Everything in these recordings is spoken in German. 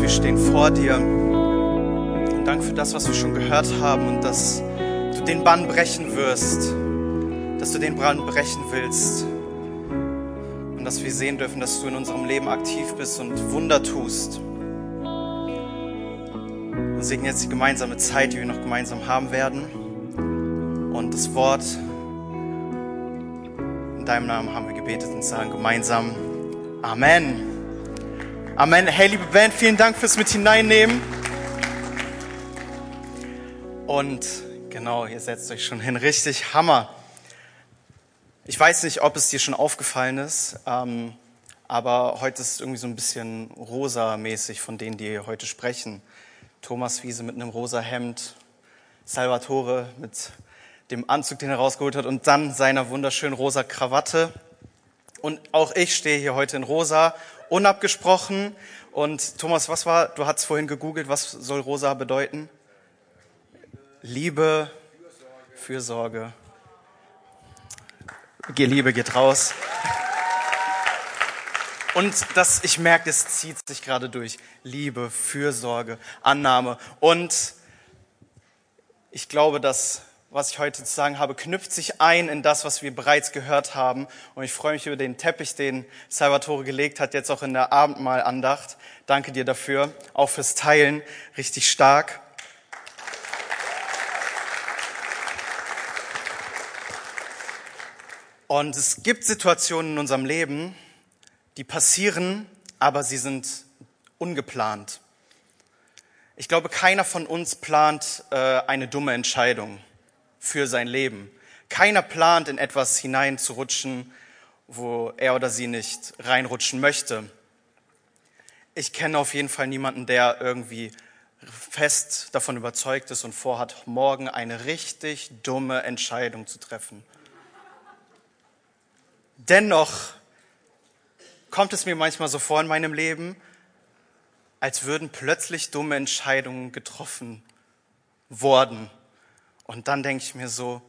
Jesus, wir stehen vor dir. Und danke für das, was wir schon gehört haben und dass du den Bann brechen wirst, dass du den Bann brechen willst und dass wir sehen dürfen, dass du in unserem Leben aktiv bist und Wunder tust. Und segne jetzt die gemeinsame Zeit, die wir noch gemeinsam haben werden. Und das Wort in deinem Namen haben wir gebetet und sagen gemeinsam Amen. Amen. Hey, liebe Band, vielen Dank fürs mit hineinnehmen. Und genau, ihr setzt euch schon hin. Richtig Hammer. Ich weiß nicht, ob es dir schon aufgefallen ist, ähm, aber heute ist irgendwie so ein bisschen rosa-mäßig von denen, die heute sprechen. Thomas Wiese mit einem rosa Hemd, Salvatore mit dem Anzug, den er rausgeholt hat und dann seiner wunderschönen rosa Krawatte. Und auch ich stehe hier heute in rosa unabgesprochen. Und Thomas, was war, du hast vorhin gegoogelt, was soll rosa bedeuten? Liebe, Fürsorge. Liebe geht raus. Und das, ich merke, es zieht sich gerade durch. Liebe, Fürsorge, Annahme. Und ich glaube, dass was ich heute zu sagen habe, knüpft sich ein in das, was wir bereits gehört haben. Und ich freue mich über den Teppich, den Salvatore gelegt hat, jetzt auch in der Abendmahlandacht. Danke dir dafür, auch fürs Teilen, richtig stark. Und es gibt Situationen in unserem Leben, die passieren, aber sie sind ungeplant. Ich glaube, keiner von uns plant äh, eine dumme Entscheidung für sein Leben. Keiner plant, in etwas hineinzurutschen, wo er oder sie nicht reinrutschen möchte. Ich kenne auf jeden Fall niemanden, der irgendwie fest davon überzeugt ist und vorhat, morgen eine richtig dumme Entscheidung zu treffen. Dennoch kommt es mir manchmal so vor in meinem Leben, als würden plötzlich dumme Entscheidungen getroffen worden. Und dann denke ich mir so,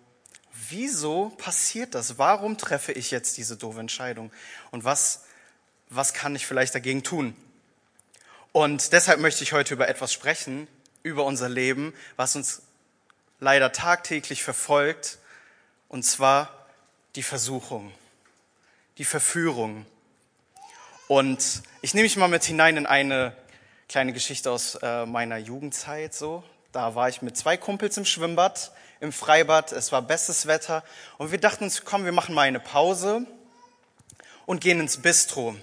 wieso passiert das? Warum treffe ich jetzt diese doofe Entscheidung? Und was, was kann ich vielleicht dagegen tun? Und deshalb möchte ich heute über etwas sprechen, über unser Leben, was uns leider tagtäglich verfolgt, und zwar die Versuchung, die Verführung. Und ich nehme mich mal mit hinein in eine kleine Geschichte aus äh, meiner Jugendzeit so. Da war ich mit zwei Kumpels im Schwimmbad, im Freibad. Es war bestes Wetter. Und wir dachten uns, komm, wir machen mal eine Pause und gehen ins Bistro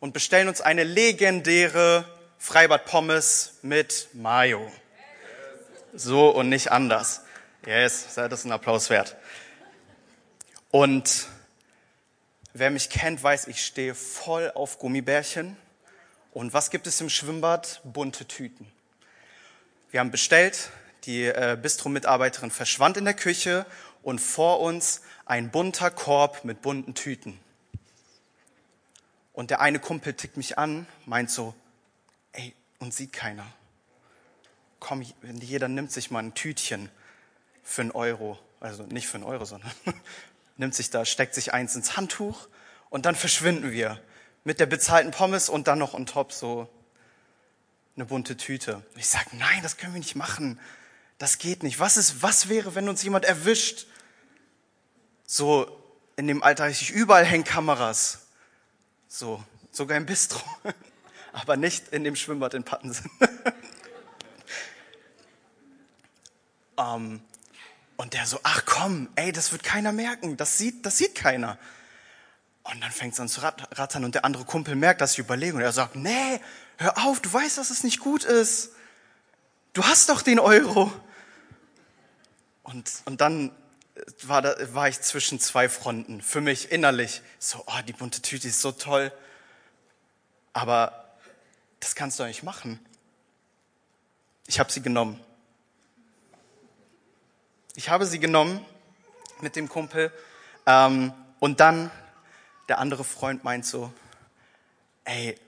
und bestellen uns eine legendäre Freibad-Pommes mit Mayo. So und nicht anders. Yes, das ist ein Applaus wert. Und wer mich kennt, weiß, ich stehe voll auf Gummibärchen. Und was gibt es im Schwimmbad? Bunte Tüten. Wir haben bestellt, die äh, Bistro-Mitarbeiterin verschwand in der Küche und vor uns ein bunter Korb mit bunten Tüten. Und der eine Kumpel tickt mich an, meint so, ey, und sieht keiner. Komm, jeder nimmt sich mal ein Tütchen für einen Euro. Also nicht für einen Euro, sondern nimmt sich da, steckt sich eins ins Handtuch und dann verschwinden wir mit der bezahlten Pommes und dann noch on top so eine bunte Tüte. Und ich sage, nein, das können wir nicht machen. Das geht nicht. Was ist, was wäre, wenn uns jemand erwischt? So, in dem Alter ich überall hängen Kameras. So, sogar im Bistro. Aber nicht in dem Schwimmbad in Pattensen. um, ähm, und der so, ach komm, ey, das wird keiner merken. Das sieht, das sieht keiner. Und dann fängt es an zu rattern und der andere Kumpel merkt, dass ich überlege und er sagt, nee, hör auf, du weißt, dass es nicht gut ist. Du hast doch den Euro. Und, und dann war, da, war ich zwischen zwei Fronten, für mich innerlich. So, oh, die bunte Tüte ist so toll. Aber das kannst du nicht machen. Ich habe sie genommen. Ich habe sie genommen mit dem Kumpel. Ähm, und dann der andere Freund meint so, ey,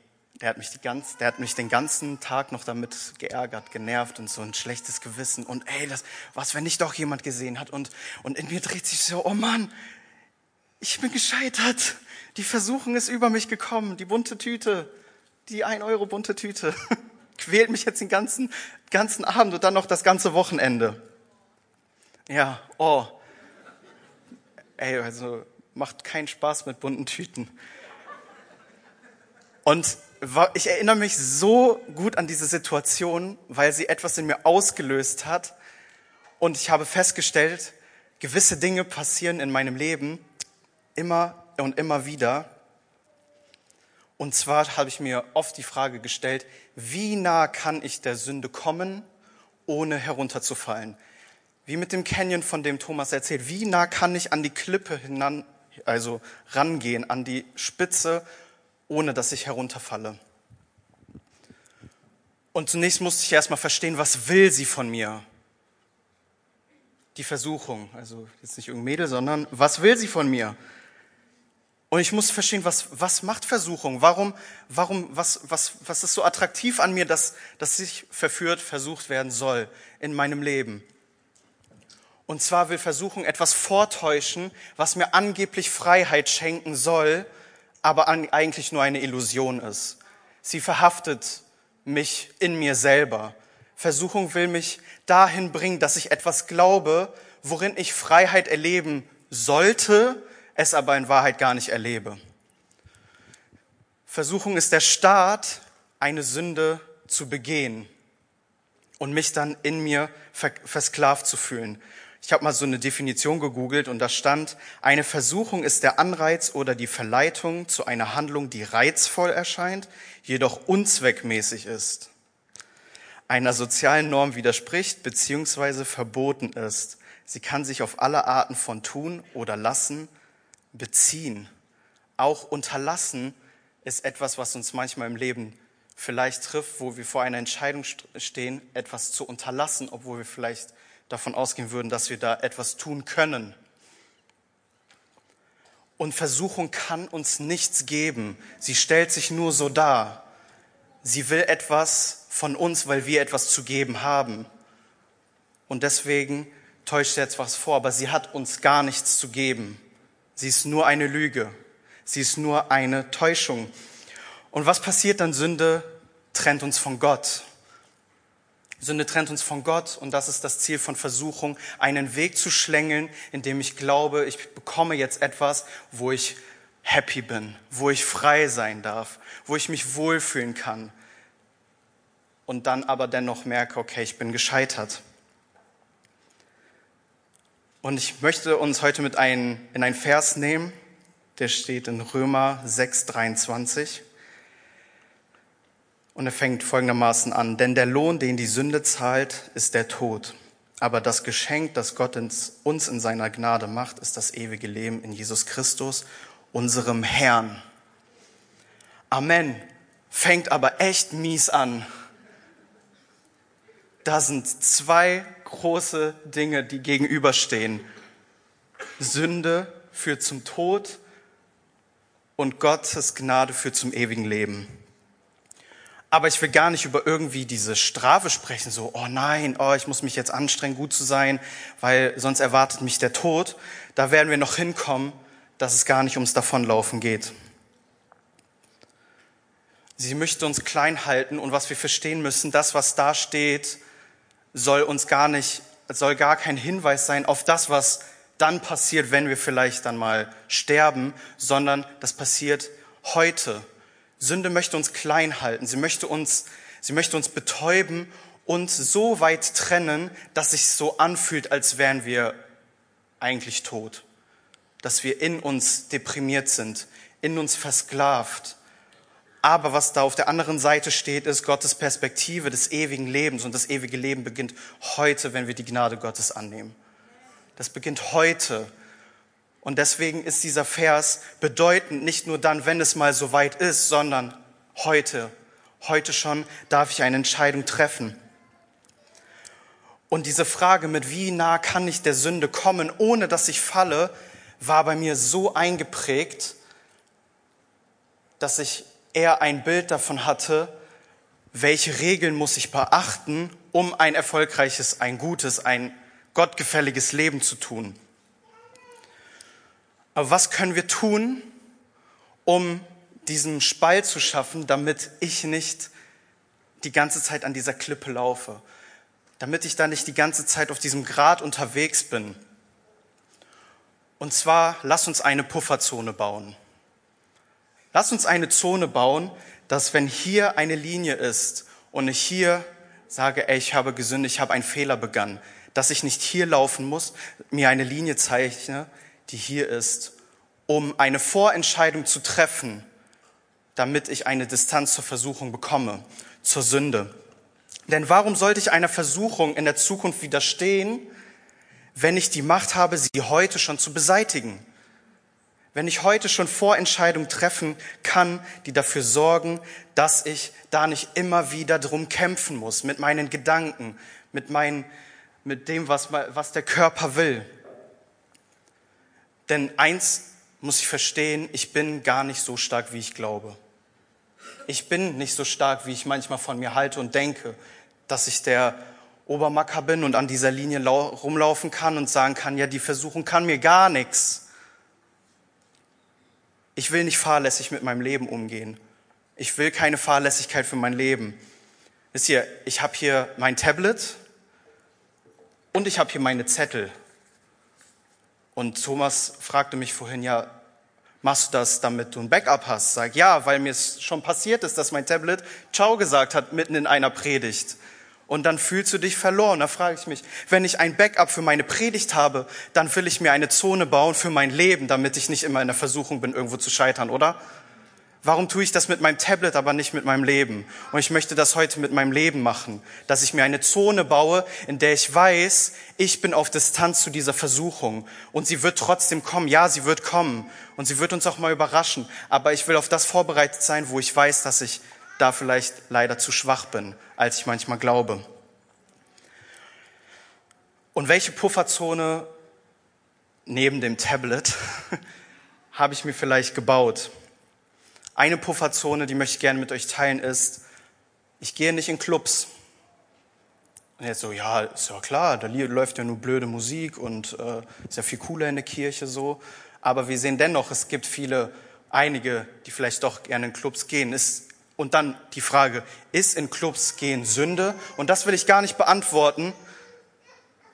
der hat mich die ganz, der hat mich den ganzen Tag noch damit geärgert, genervt und so ein schlechtes Gewissen. Und ey, das, was, wenn nicht doch jemand gesehen hat? Und, und in mir dreht sich so, oh Mann, ich bin gescheitert. Die Versuchung ist über mich gekommen. Die bunte Tüte, die ein Euro bunte Tüte. quält mich jetzt den ganzen, ganzen Abend und dann noch das ganze Wochenende. Ja, oh. Ey, also macht keinen Spaß mit bunten Tüten. Und ich erinnere mich so gut an diese Situation, weil sie etwas in mir ausgelöst hat. Und ich habe festgestellt, gewisse Dinge passieren in meinem Leben immer und immer wieder. Und zwar habe ich mir oft die Frage gestellt, wie nah kann ich der Sünde kommen, ohne herunterzufallen? Wie mit dem Canyon, von dem Thomas erzählt. Wie nah kann ich an die Klippe hinan, also rangehen, an die Spitze, ohne dass ich herunterfalle? Und zunächst musste ich erstmal verstehen, was will sie von mir? Die Versuchung, also jetzt nicht irgendein Mädel, sondern was will sie von mir? Und ich muss verstehen, was, was macht Versuchung? Warum, warum, was, was, was ist so attraktiv an mir, dass, dass ich verführt, versucht werden soll in meinem Leben? Und zwar will Versuchung etwas vortäuschen, was mir angeblich Freiheit schenken soll, aber eigentlich nur eine Illusion ist. Sie verhaftet mich in mir selber. Versuchung will mich dahin bringen, dass ich etwas glaube, worin ich Freiheit erleben sollte, es aber in Wahrheit gar nicht erlebe. Versuchung ist der Start, eine Sünde zu begehen und mich dann in mir versklavt zu fühlen. Ich habe mal so eine Definition gegoogelt und da stand, eine Versuchung ist der Anreiz oder die Verleitung zu einer Handlung, die reizvoll erscheint, jedoch unzweckmäßig ist, einer sozialen Norm widerspricht bzw. verboten ist. Sie kann sich auf alle Arten von tun oder lassen beziehen. Auch unterlassen ist etwas, was uns manchmal im Leben vielleicht trifft, wo wir vor einer Entscheidung stehen, etwas zu unterlassen, obwohl wir vielleicht davon ausgehen würden, dass wir da etwas tun können. Und Versuchung kann uns nichts geben. Sie stellt sich nur so dar. Sie will etwas von uns, weil wir etwas zu geben haben. Und deswegen täuscht sie jetzt was vor, aber sie hat uns gar nichts zu geben. Sie ist nur eine Lüge. Sie ist nur eine Täuschung. Und was passiert dann? Sünde trennt uns von Gott. Sünde trennt uns von Gott und das ist das Ziel von Versuchung, einen Weg zu schlängeln, in dem ich glaube, ich bekomme jetzt etwas, wo ich happy bin, wo ich frei sein darf, wo ich mich wohlfühlen kann und dann aber dennoch merke, okay, ich bin gescheitert. Und ich möchte uns heute mit ein, in einen Vers nehmen, der steht in Römer 6, 23. Und er fängt folgendermaßen an, denn der Lohn, den die Sünde zahlt, ist der Tod. Aber das Geschenk, das Gott uns in seiner Gnade macht, ist das ewige Leben in Jesus Christus, unserem Herrn. Amen. Fängt aber echt mies an. Da sind zwei große Dinge, die gegenüberstehen. Sünde führt zum Tod und Gottes Gnade führt zum ewigen Leben. Aber ich will gar nicht über irgendwie diese Strafe sprechen, so, oh nein, oh, ich muss mich jetzt anstrengen, gut zu sein, weil sonst erwartet mich der Tod. Da werden wir noch hinkommen, dass es gar nicht ums Davonlaufen geht. Sie möchte uns klein halten und was wir verstehen müssen, das, was da steht, soll uns gar nicht, soll gar kein Hinweis sein auf das, was dann passiert, wenn wir vielleicht dann mal sterben, sondern das passiert heute. Sünde möchte uns klein halten. Sie möchte uns, sie möchte uns betäuben und so weit trennen, dass sich so anfühlt, als wären wir eigentlich tot. Dass wir in uns deprimiert sind, in uns versklavt, aber was da auf der anderen Seite steht, ist Gottes Perspektive des ewigen Lebens. Und das ewige Leben beginnt heute, wenn wir die Gnade Gottes annehmen. Das beginnt heute. Und deswegen ist dieser Vers bedeutend, nicht nur dann, wenn es mal so weit ist, sondern heute. Heute schon darf ich eine Entscheidung treffen. Und diese Frage mit, wie nah kann ich der Sünde kommen, ohne dass ich falle, war bei mir so eingeprägt, dass ich er ein Bild davon hatte, welche Regeln muss ich beachten, um ein erfolgreiches, ein gutes, ein gottgefälliges Leben zu tun. Aber was können wir tun, um diesen Spalt zu schaffen, damit ich nicht die ganze Zeit an dieser Klippe laufe, damit ich da nicht die ganze Zeit auf diesem Grat unterwegs bin. Und zwar, lass uns eine Pufferzone bauen. Lass uns eine Zone bauen, dass wenn hier eine Linie ist und ich hier sage, ey, ich habe gesündigt, ich habe einen Fehler begangen, dass ich nicht hier laufen muss, mir eine Linie zeichne, die hier ist, um eine Vorentscheidung zu treffen, damit ich eine Distanz zur Versuchung bekomme, zur Sünde. Denn warum sollte ich einer Versuchung in der Zukunft widerstehen, wenn ich die Macht habe, sie heute schon zu beseitigen? Wenn ich heute schon Vorentscheidungen treffen kann, die dafür sorgen, dass ich da nicht immer wieder drum kämpfen muss, mit meinen Gedanken, mit, meinen, mit dem, was, was der Körper will. Denn eins muss ich verstehen, ich bin gar nicht so stark, wie ich glaube. Ich bin nicht so stark, wie ich manchmal von mir halte und denke, dass ich der Obermacker bin und an dieser Linie rumlaufen kann und sagen kann, ja, die Versuchung kann mir gar nichts. Ich will nicht fahrlässig mit meinem Leben umgehen. Ich will keine Fahrlässigkeit für mein Leben. Wisst ihr, ich habe hier mein Tablet und ich habe hier meine Zettel. Und Thomas fragte mich vorhin, ja, machst du das, damit du ein Backup hast? Sag, ja, weil mir es schon passiert ist, dass mein Tablet Ciao gesagt hat mitten in einer Predigt. Und dann fühlst du dich verloren. Da frage ich mich, wenn ich ein Backup für meine Predigt habe, dann will ich mir eine Zone bauen für mein Leben, damit ich nicht immer in der Versuchung bin, irgendwo zu scheitern, oder? Warum tue ich das mit meinem Tablet, aber nicht mit meinem Leben? Und ich möchte das heute mit meinem Leben machen, dass ich mir eine Zone baue, in der ich weiß, ich bin auf Distanz zu dieser Versuchung. Und sie wird trotzdem kommen. Ja, sie wird kommen. Und sie wird uns auch mal überraschen. Aber ich will auf das vorbereitet sein, wo ich weiß, dass ich da vielleicht leider zu schwach bin, als ich manchmal glaube. Und welche Pufferzone neben dem Tablet habe ich mir vielleicht gebaut? Eine Pufferzone, die möchte ich gerne mit euch teilen, ist, ich gehe nicht in Clubs. Und jetzt so, ja, ist ja klar, da läuft ja nur blöde Musik und äh, ist ja viel cooler in der Kirche so. Aber wir sehen dennoch, es gibt viele, einige, die vielleicht doch gerne in Clubs gehen. Ist, und dann die Frage, ist in Clubs gehen Sünde? Und das will ich gar nicht beantworten,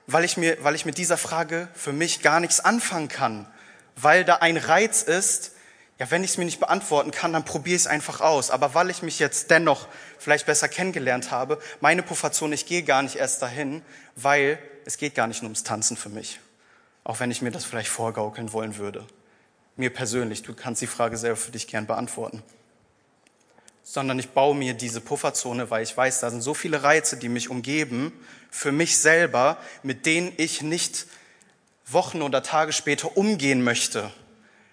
weil ich, mir, weil ich mit dieser Frage für mich gar nichts anfangen kann. Weil da ein Reiz ist, ja, wenn ich es mir nicht beantworten kann, dann probiere ich es einfach aus. Aber weil ich mich jetzt dennoch vielleicht besser kennengelernt habe, meine Pufferzone, ich gehe gar nicht erst dahin, weil es geht gar nicht nur ums Tanzen für mich. Auch wenn ich mir das vielleicht vorgaukeln wollen würde. Mir persönlich, du kannst die Frage selber für dich gern beantworten. Sondern ich baue mir diese Pufferzone, weil ich weiß, da sind so viele Reize, die mich umgeben, für mich selber, mit denen ich nicht Wochen oder Tage später umgehen möchte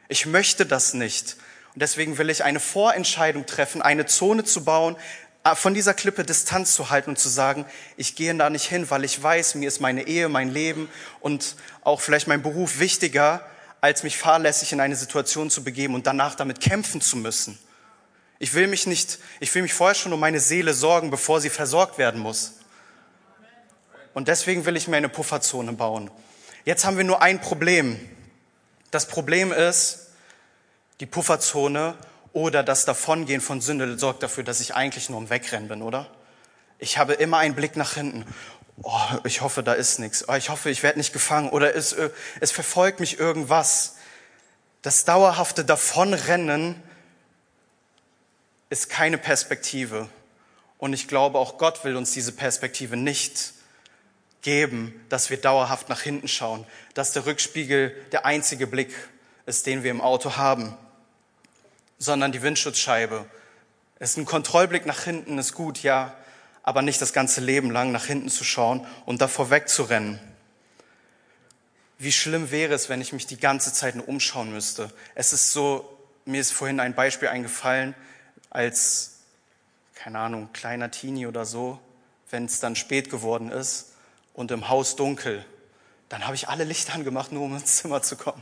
ich möchte das nicht. Und deswegen will ich eine Vorentscheidung treffen, eine Zone zu bauen, äh, von dieser Klippe Distanz zu halten und zu sagen, ich gehe da nicht hin, weil ich weiß, mir ist meine Ehe, mein Leben und auch vielleicht mein Beruf wichtiger, als mich fahrlässig in eine Situation zu begeben und danach damit kämpfen zu müssen. Ich will mich nicht, ich will mich vorher schon um meine Seele sorgen, bevor sie versorgt werden muss. Und deswegen will ich mir eine Pufferzone bauen. Jetzt haben wir nur ein Problem. Das Problem ist, die Pufferzone oder das Davongehen von Sünde sorgt dafür, dass ich eigentlich nur im Wegrennen bin, oder? Ich habe immer einen Blick nach hinten. Oh, ich hoffe, da ist nichts. Oh, ich hoffe, ich werde nicht gefangen oder es, äh, es verfolgt mich irgendwas. Das dauerhafte Davonrennen ist keine Perspektive. Und ich glaube, auch Gott will uns diese Perspektive nicht geben, dass wir dauerhaft nach hinten schauen, dass der Rückspiegel der einzige Blick ist, den wir im Auto haben, sondern die Windschutzscheibe. Es ist ein Kontrollblick nach hinten, ist gut, ja, aber nicht das ganze Leben lang nach hinten zu schauen und davor wegzurennen. Wie schlimm wäre es, wenn ich mich die ganze Zeit nur umschauen müsste? Es ist so, mir ist vorhin ein Beispiel eingefallen, als, keine Ahnung, kleiner Teenie oder so, wenn es dann spät geworden ist und im Haus dunkel, dann habe ich alle Lichter angemacht, nur um ins Zimmer zu kommen.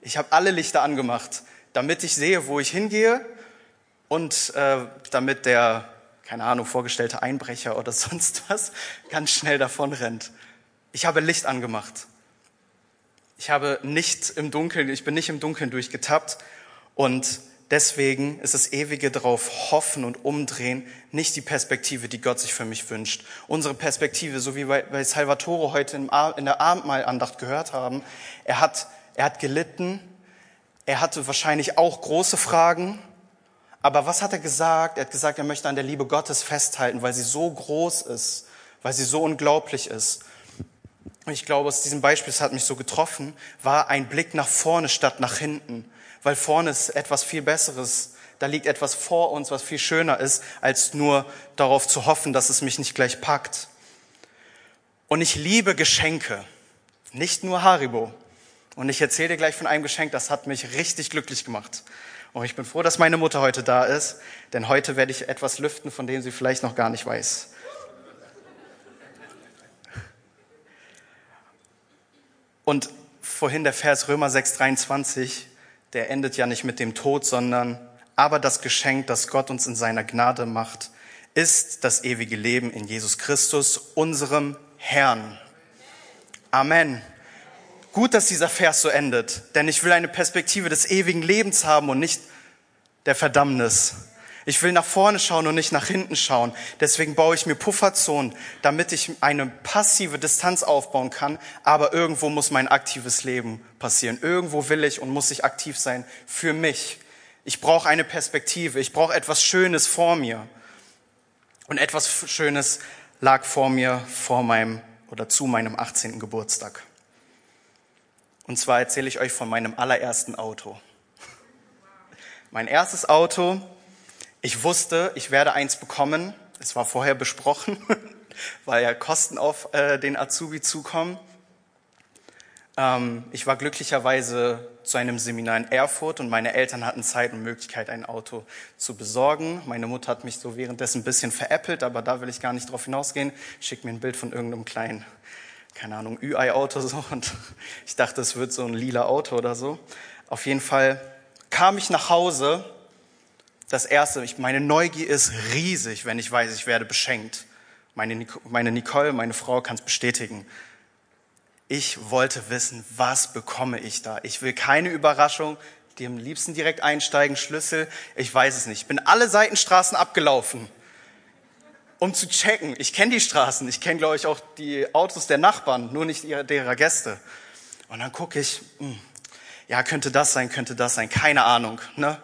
Ich habe alle Lichter angemacht, damit ich sehe, wo ich hingehe und äh, damit der, keine Ahnung, vorgestellte Einbrecher oder sonst was ganz schnell davon rennt. Ich habe Licht angemacht. Ich habe nicht im Dunkeln, ich bin nicht im Dunkeln durchgetappt und deswegen ist das ewige drauf hoffen und umdrehen nicht die Perspektive, die Gott sich für mich wünscht. Unsere Perspektive, so wie bei, bei Salvatore heute in der Abendmahlandacht gehört haben, er hat, er hat gelitten, er hatte wahrscheinlich auch große Fragen, aber was hat er gesagt? Er hat gesagt, er möchte an der Liebe Gottes festhalten, weil sie so groß ist, weil sie so unglaublich ist. Und ich glaube, aus diesem Beispiel, es hat mich so getroffen, war ein Blick nach vorne statt nach hinten weil vorne ist etwas viel Besseres. Da liegt etwas vor uns, was viel schöner ist, als nur darauf zu hoffen, dass es mich nicht gleich packt. Und ich liebe Geschenke, nicht nur Haribo. Und ich erzähle dir gleich von einem Geschenk, das hat mich richtig glücklich gemacht. Und ich bin froh, dass meine Mutter heute da ist, denn heute werde ich etwas lüften, von dem sie vielleicht noch gar nicht weiß. Und vorhin der Vers Römer 6, 23, der endet ja nicht mit dem Tod, sondern aber das Geschenk, das Gott uns in seiner Gnade macht, ist das ewige Leben in Jesus Christus, unserem Herrn. Amen. Gut, dass dieser Vers so endet, denn ich will eine Perspektive des ewigen Lebens haben und nicht der Verdammnis. Ich will nach vorne schauen und nicht nach hinten schauen. Deswegen baue ich mir Pufferzonen, damit ich eine passive Distanz aufbauen kann. Aber irgendwo muss mein aktives Leben passieren. Irgendwo will ich und muss ich aktiv sein für mich. Ich brauche eine Perspektive. Ich brauche etwas Schönes vor mir. Und etwas Schönes lag vor mir vor meinem oder zu meinem 18. Geburtstag. Und zwar erzähle ich euch von meinem allerersten Auto. Mein erstes Auto ich wusste, ich werde eins bekommen. Es war vorher besprochen, weil ja Kosten auf äh, den Azubi zukommen. Ähm, ich war glücklicherweise zu einem Seminar in Erfurt und meine Eltern hatten Zeit und Möglichkeit, ein Auto zu besorgen. Meine Mutter hat mich so währenddessen ein bisschen veräppelt, aber da will ich gar nicht drauf hinausgehen. Schickt mir ein Bild von irgendeinem kleinen, keine Ahnung, Ü-Ei-Auto so und ich dachte, es wird so ein lila Auto oder so. Auf jeden Fall kam ich nach Hause das Erste, meine Neugier ist riesig, wenn ich weiß, ich werde beschenkt. Meine, meine Nicole, meine Frau kann es bestätigen. Ich wollte wissen, was bekomme ich da? Ich will keine Überraschung, die am liebsten direkt einsteigen, Schlüssel, ich weiß es nicht. Ich bin alle Seitenstraßen abgelaufen, um zu checken. Ich kenne die Straßen, ich kenne, glaube ich, auch die Autos der Nachbarn, nur nicht derer Gäste. Und dann gucke ich, hm, ja, könnte das sein, könnte das sein, keine Ahnung. Ne?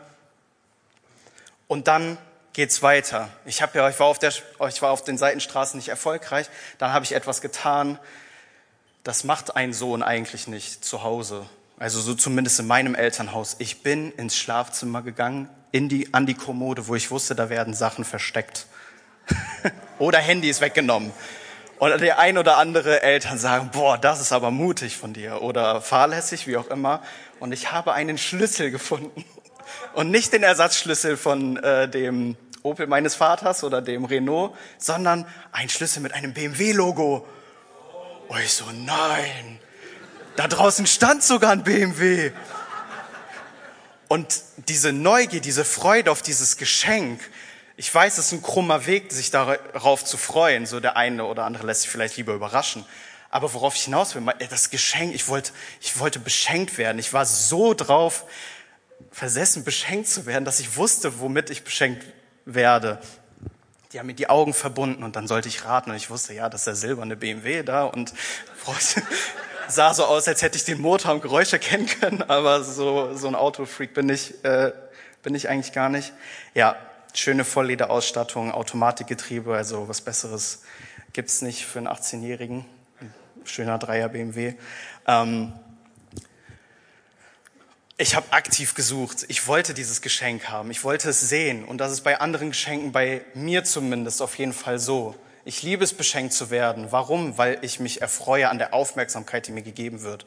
Und dann geht's weiter. Ich habe ja, ich war auf der, ich war auf den Seitenstraßen nicht erfolgreich. Dann habe ich etwas getan. Das macht ein Sohn eigentlich nicht zu Hause. Also so zumindest in meinem Elternhaus. Ich bin ins Schlafzimmer gegangen, in die, an die Kommode, wo ich wusste, da werden Sachen versteckt. oder Handy ist weggenommen. Und der ein oder andere Eltern sagen, boah, das ist aber mutig von dir oder fahrlässig, wie auch immer. Und ich habe einen Schlüssel gefunden und nicht den Ersatzschlüssel von äh, dem Opel meines Vaters oder dem Renault, sondern ein Schlüssel mit einem BMW-Logo. Und ich so, nein, da draußen stand sogar ein BMW. Und diese Neugier, diese Freude auf dieses Geschenk, ich weiß, es ist ein krummer Weg, sich darauf zu freuen. So der eine oder andere lässt sich vielleicht lieber überraschen. Aber worauf ich hinaus will, das Geschenk, ich wollte, ich wollte beschenkt werden. Ich war so drauf, versessen, beschenkt zu werden, dass ich wusste, womit ich beschenkt werde. Die haben mir die Augen verbunden und dann sollte ich raten und ich wusste, ja, das ist der silberne BMW da und sah so aus, als hätte ich den Motor und Geräusche kennen können, aber so, so ein Autofreak bin ich, äh, bin ich eigentlich gar nicht. Ja, schöne Volllederausstattung, Automatikgetriebe, also was Besseres gibt's nicht für einen 18-Jährigen. Schöner Dreier BMW. Ähm, ich habe aktiv gesucht. Ich wollte dieses Geschenk haben. Ich wollte es sehen. Und das ist bei anderen Geschenken, bei mir zumindest, auf jeden Fall so. Ich liebe es, beschenkt zu werden. Warum? Weil ich mich erfreue an der Aufmerksamkeit, die mir gegeben wird.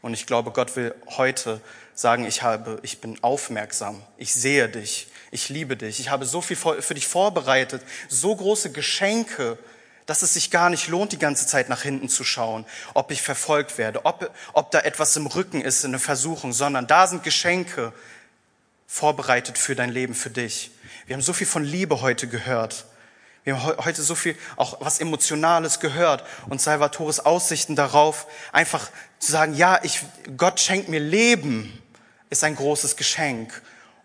Und ich glaube, Gott will heute sagen, ich habe, ich bin aufmerksam. Ich sehe dich. Ich liebe dich. Ich habe so viel für dich vorbereitet. So große Geschenke dass es sich gar nicht lohnt, die ganze Zeit nach hinten zu schauen, ob ich verfolgt werde, ob, ob da etwas im Rücken ist, eine Versuchung, sondern da sind Geschenke vorbereitet für dein Leben, für dich. Wir haben so viel von Liebe heute gehört. Wir haben heute so viel auch was Emotionales gehört und Salvatores Aussichten darauf, einfach zu sagen, ja, ich, Gott schenkt mir Leben, ist ein großes Geschenk.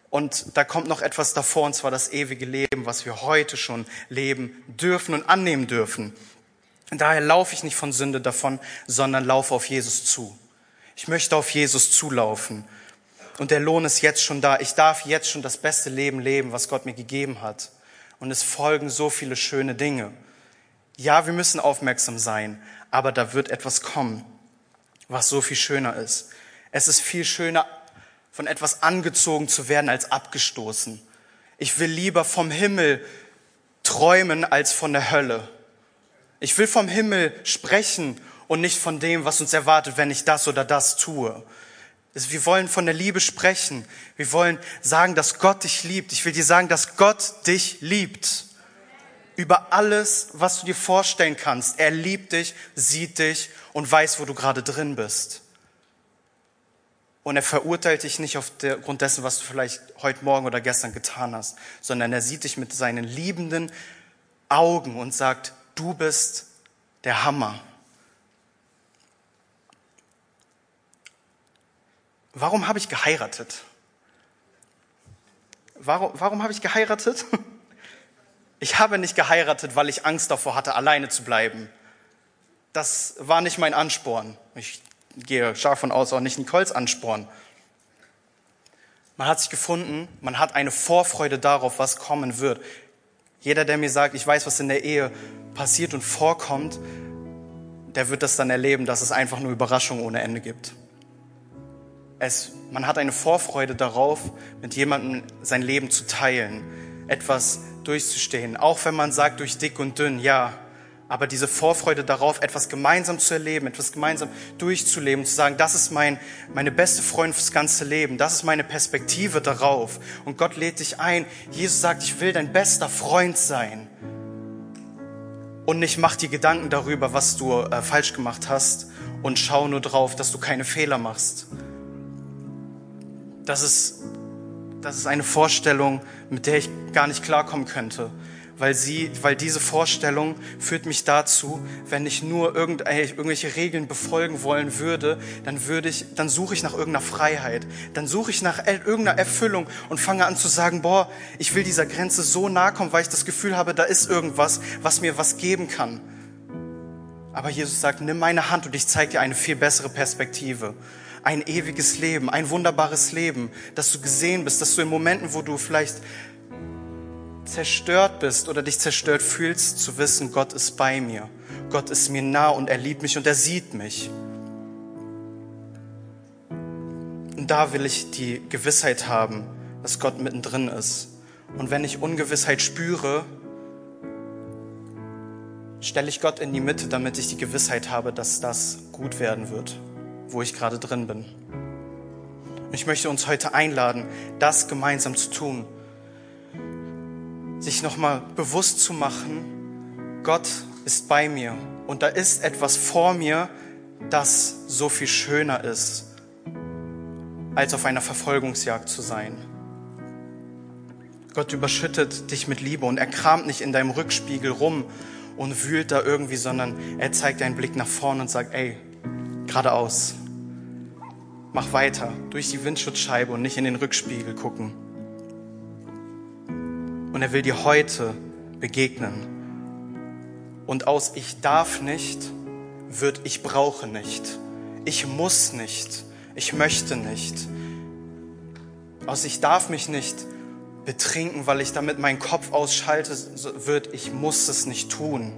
Und da kommt noch etwas davor, und zwar das ewige Leben, was wir heute schon leben dürfen und annehmen dürfen. Daher laufe ich nicht von Sünde davon, sondern laufe auf Jesus zu. Ich möchte auf Jesus zulaufen. Und der Lohn ist jetzt schon da. Ich darf jetzt schon das beste Leben leben, was Gott mir gegeben hat. Und es folgen so viele schöne Dinge. Ja, wir müssen aufmerksam sein, aber da wird etwas kommen, was so viel schöner ist. Es ist viel schöner, von etwas angezogen zu werden, als abgestoßen. Ich will lieber vom Himmel träumen, als von der Hölle. Ich will vom Himmel sprechen und nicht von dem, was uns erwartet, wenn ich das oder das tue. Wir wollen von der Liebe sprechen. Wir wollen sagen, dass Gott dich liebt. Ich will dir sagen, dass Gott dich liebt. Über alles, was du dir vorstellen kannst. Er liebt dich, sieht dich und weiß, wo du gerade drin bist. Und er verurteilt dich nicht aufgrund dessen, was du vielleicht heute Morgen oder gestern getan hast, sondern er sieht dich mit seinen liebenden Augen und sagt, du bist der Hammer. Warum habe ich geheiratet? Warum, warum habe ich geheiratet? Ich habe nicht geheiratet, weil ich Angst davor hatte, alleine zu bleiben. Das war nicht mein Ansporn. Ich gehe stark von aus, auch nicht Nicoles Ansporn. Man hat sich gefunden, man hat eine Vorfreude darauf, was kommen wird. Jeder, der mir sagt, ich weiß, was in der Ehe passiert und vorkommt, der wird das dann erleben, dass es einfach nur Überraschungen ohne Ende gibt. Es, man hat eine Vorfreude darauf, mit jemandem sein Leben zu teilen, etwas durchzustehen. Auch wenn man sagt, durch dick und dünn, ja, aber diese Vorfreude darauf, etwas gemeinsam zu erleben, etwas gemeinsam durchzuleben, zu sagen, das ist mein, meine beste Freundin fürs ganze Leben, das ist meine Perspektive darauf. Und Gott lädt dich ein. Jesus sagt, ich will dein bester Freund sein. Und nicht mach dir Gedanken darüber, was du äh, falsch gemacht hast und schau nur drauf, dass du keine Fehler machst. Das ist, das ist eine Vorstellung, mit der ich gar nicht klarkommen könnte weil sie, weil diese Vorstellung führt mich dazu, wenn ich nur irgendwelche Regeln befolgen wollen würde, dann würde ich, dann suche ich nach irgendeiner Freiheit, dann suche ich nach irgendeiner Erfüllung und fange an zu sagen, boah, ich will dieser Grenze so nahe kommen, weil ich das Gefühl habe, da ist irgendwas, was mir was geben kann. Aber Jesus sagt, nimm meine Hand und ich zeige dir eine viel bessere Perspektive ein ewiges Leben, ein wunderbares Leben, dass du gesehen bist, dass du in Momenten, wo du vielleicht zerstört bist oder dich zerstört fühlst, zu wissen, Gott ist bei mir. Gott ist mir nah und er liebt mich und er sieht mich. Und da will ich die Gewissheit haben, dass Gott mittendrin ist. Und wenn ich Ungewissheit spüre, stelle ich Gott in die Mitte, damit ich die Gewissheit habe, dass das gut werden wird, wo ich gerade drin bin. Ich möchte uns heute einladen, das gemeinsam zu tun sich nochmal bewusst zu machen, Gott ist bei mir und da ist etwas vor mir, das so viel schöner ist, als auf einer Verfolgungsjagd zu sein. Gott überschüttet dich mit Liebe und er kramt nicht in deinem Rückspiegel rum und wühlt da irgendwie, sondern er zeigt einen Blick nach vorne und sagt, ey, geradeaus. Mach weiter durch die Windschutzscheibe und nicht in den Rückspiegel gucken. Und er will dir heute begegnen. Und aus ich darf nicht wird ich brauche nicht. Ich muss nicht. Ich möchte nicht. Aus ich darf mich nicht betrinken, weil ich damit meinen Kopf ausschalte, wird ich muss es nicht tun.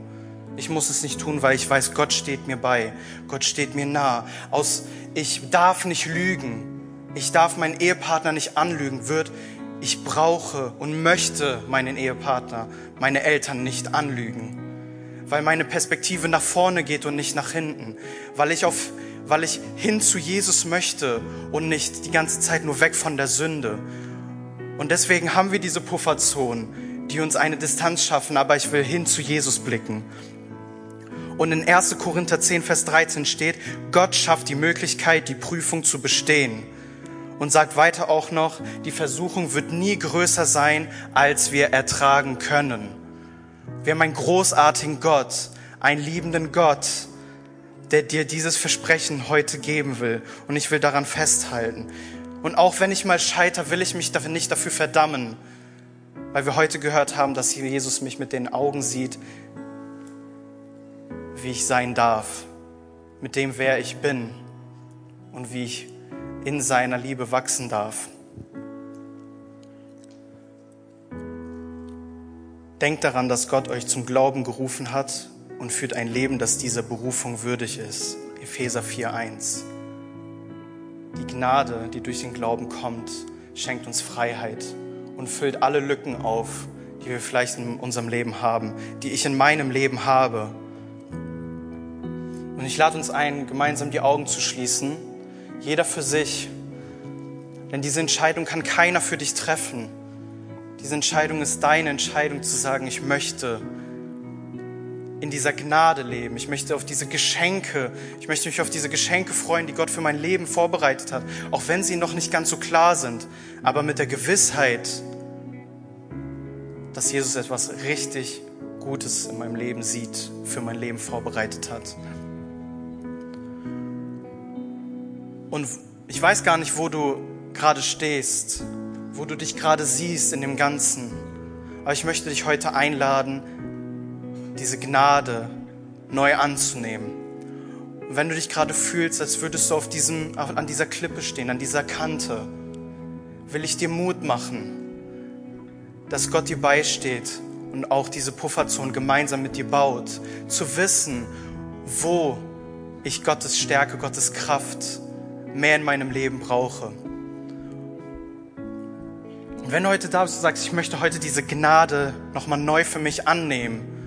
Ich muss es nicht tun, weil ich weiß, Gott steht mir bei. Gott steht mir nah. Aus ich darf nicht lügen. Ich darf meinen Ehepartner nicht anlügen, wird ich brauche und möchte meinen Ehepartner, meine Eltern nicht anlügen, weil meine Perspektive nach vorne geht und nicht nach hinten, weil ich auf, weil ich hin zu Jesus möchte und nicht die ganze Zeit nur weg von der Sünde. Und deswegen haben wir diese Pufferzonen, die uns eine Distanz schaffen, aber ich will hin zu Jesus blicken. Und in 1. Korinther 10, Vers 13 steht, Gott schafft die Möglichkeit, die Prüfung zu bestehen und sagt weiter auch noch, die Versuchung wird nie größer sein, als wir ertragen können. Wir haben einen großartigen Gott, einen liebenden Gott, der dir dieses Versprechen heute geben will. Und ich will daran festhalten. Und auch wenn ich mal scheiter, will ich mich nicht dafür verdammen, weil wir heute gehört haben, dass Jesus mich mit den Augen sieht, wie ich sein darf, mit dem, wer ich bin und wie ich in seiner Liebe wachsen darf. Denkt daran, dass Gott euch zum Glauben gerufen hat und führt ein Leben, das dieser Berufung würdig ist. Epheser 4.1. Die Gnade, die durch den Glauben kommt, schenkt uns Freiheit und füllt alle Lücken auf, die wir vielleicht in unserem Leben haben, die ich in meinem Leben habe. Und ich lade uns ein, gemeinsam die Augen zu schließen, jeder für sich. Denn diese Entscheidung kann keiner für dich treffen. Diese Entscheidung ist deine Entscheidung zu sagen, ich möchte in dieser Gnade leben. Ich möchte auf diese Geschenke, ich möchte mich auf diese Geschenke freuen, die Gott für mein Leben vorbereitet hat, auch wenn sie noch nicht ganz so klar sind, aber mit der Gewissheit, dass Jesus etwas richtig Gutes in meinem Leben sieht, für mein Leben vorbereitet hat. Und ich weiß gar nicht, wo du gerade stehst, wo du dich gerade siehst in dem Ganzen, aber ich möchte dich heute einladen, diese Gnade neu anzunehmen. Und wenn du dich gerade fühlst, als würdest du auf diesem, an dieser Klippe stehen, an dieser Kante, will ich dir Mut machen, dass Gott dir beisteht und auch diese Pufferzone gemeinsam mit dir baut, zu wissen, wo ich Gottes Stärke, Gottes Kraft mehr in meinem Leben brauche. Und wenn du heute da bist und sagst, ich möchte heute diese Gnade nochmal neu für mich annehmen,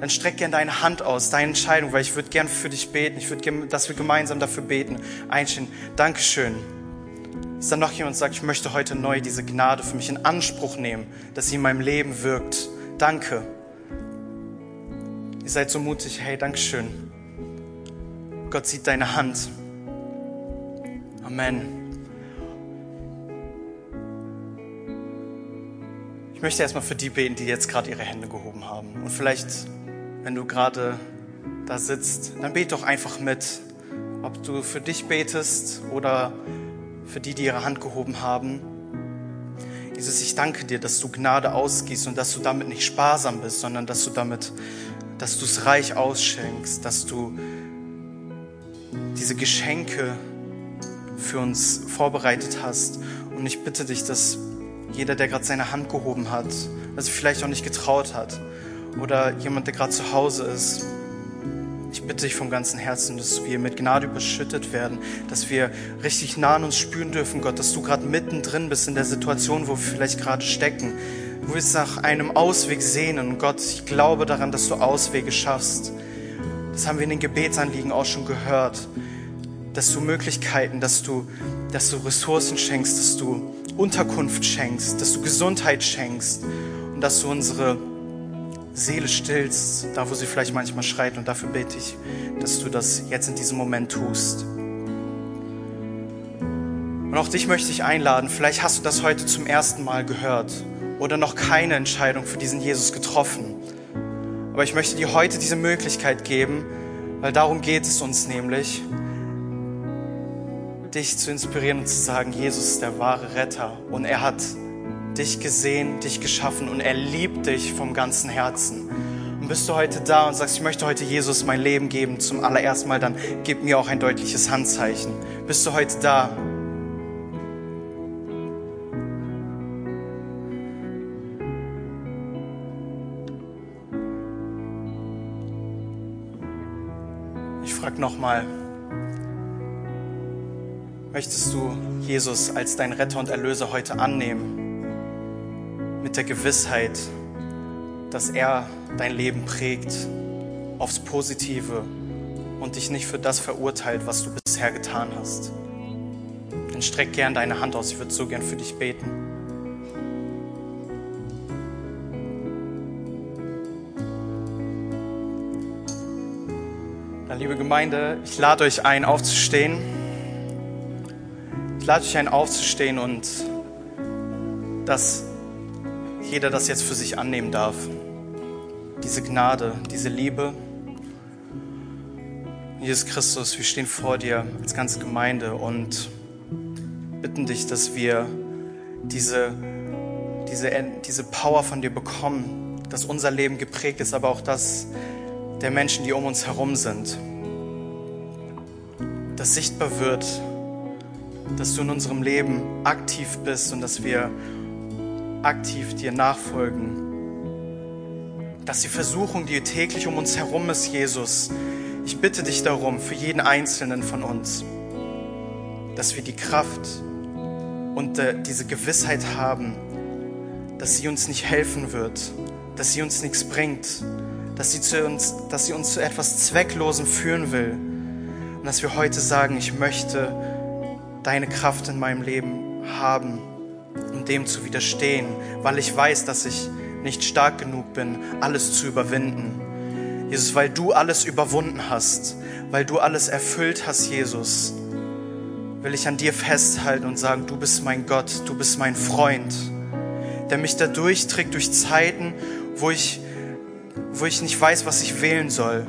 dann streck gern deine Hand aus, deine Entscheidung, weil ich würde gern für dich beten. Ich würde gern, dass wir gemeinsam dafür beten. Einstehen. Dankeschön. Ist da noch jemand, der sagt, ich möchte heute neu diese Gnade für mich in Anspruch nehmen, dass sie in meinem Leben wirkt. Danke. Ihr seid so mutig. Hey, Dankeschön. Gott sieht deine Hand. Amen. Ich möchte erstmal für die beten, die jetzt gerade ihre Hände gehoben haben. Und vielleicht wenn du gerade da sitzt, dann bete doch einfach mit. Ob du für dich betest oder für die, die ihre Hand gehoben haben. Jesus, ich danke dir, dass du Gnade ausgießt und dass du damit nicht sparsam bist, sondern dass du damit, dass du es reich ausschenkst, dass du diese Geschenke für uns vorbereitet hast. Und ich bitte dich, dass jeder, der gerade seine Hand gehoben hat, er vielleicht auch nicht getraut hat, oder jemand, der gerade zu Hause ist. Ich bitte dich vom ganzen Herzen, dass wir mit Gnade überschüttet werden, dass wir richtig nah an uns spüren dürfen, Gott, dass du gerade mittendrin bist in der Situation, wo wir vielleicht gerade stecken. Du willst nach einem Ausweg sehnen. Und Gott, ich glaube daran, dass du Auswege schaffst. Das haben wir in den Gebetsanliegen auch schon gehört. Dass du Möglichkeiten, dass du, dass du Ressourcen schenkst, dass du Unterkunft schenkst, dass du Gesundheit schenkst und dass du unsere Seele stillst, da wo sie vielleicht manchmal schreit. Und dafür bete ich, dass du das jetzt in diesem Moment tust. Und auch dich möchte ich einladen. Vielleicht hast du das heute zum ersten Mal gehört oder noch keine Entscheidung für diesen Jesus getroffen. Aber ich möchte dir heute diese Möglichkeit geben, weil darum geht es uns nämlich, dich zu inspirieren und zu sagen, Jesus ist der wahre Retter und er hat dich gesehen, dich geschaffen und er liebt dich vom ganzen Herzen. Und bist du heute da und sagst, ich möchte heute Jesus mein Leben geben, zum allerersten Mal, dann gib mir auch ein deutliches Handzeichen. Bist du heute da? Ich frage nochmal, möchtest du Jesus als dein Retter und Erlöser heute annehmen? mit der Gewissheit, dass er dein Leben prägt aufs Positive und dich nicht für das verurteilt, was du bisher getan hast. Dann streck gern deine Hand aus, ich würde so gern für dich beten. Liebe Gemeinde, ich lade euch ein, aufzustehen. Ich lade euch ein, aufzustehen und das jeder das jetzt für sich annehmen darf. Diese Gnade, diese Liebe. Jesus Christus, wir stehen vor dir als ganze Gemeinde und bitten dich, dass wir diese, diese, diese Power von dir bekommen, dass unser Leben geprägt ist, aber auch das der Menschen, die um uns herum sind. Dass sichtbar wird, dass du in unserem Leben aktiv bist und dass wir aktiv dir nachfolgen. Dass die Versuchung, die täglich um uns herum ist, Jesus, ich bitte dich darum, für jeden Einzelnen von uns, dass wir die Kraft und äh, diese Gewissheit haben, dass sie uns nicht helfen wird, dass sie uns nichts bringt, dass sie, zu uns, dass sie uns zu etwas Zwecklosem führen will. Und dass wir heute sagen, ich möchte deine Kraft in meinem Leben haben, um dem zu widerstehen, weil ich weiß, dass ich nicht stark genug bin, alles zu überwinden. Jesus, weil du alles überwunden hast, weil du alles erfüllt hast, Jesus, will ich an dir festhalten und sagen, du bist mein Gott, du bist mein Freund, der mich da durchträgt durch Zeiten, wo ich, wo ich nicht weiß, was ich wählen soll.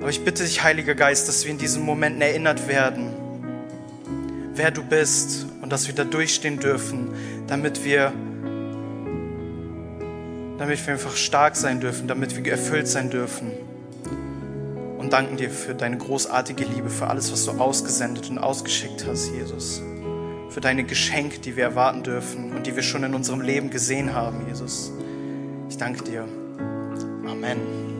Aber ich bitte dich, Heiliger Geist, dass wir in diesen Momenten erinnert werden, wer du bist und dass wir da durchstehen dürfen, damit wir damit wir einfach stark sein dürfen, damit wir erfüllt sein dürfen. Und danken dir für deine großartige Liebe, für alles, was du ausgesendet und ausgeschickt hast, Jesus. Für deine Geschenke, die wir erwarten dürfen und die wir schon in unserem Leben gesehen haben, Jesus. Ich danke dir. Amen.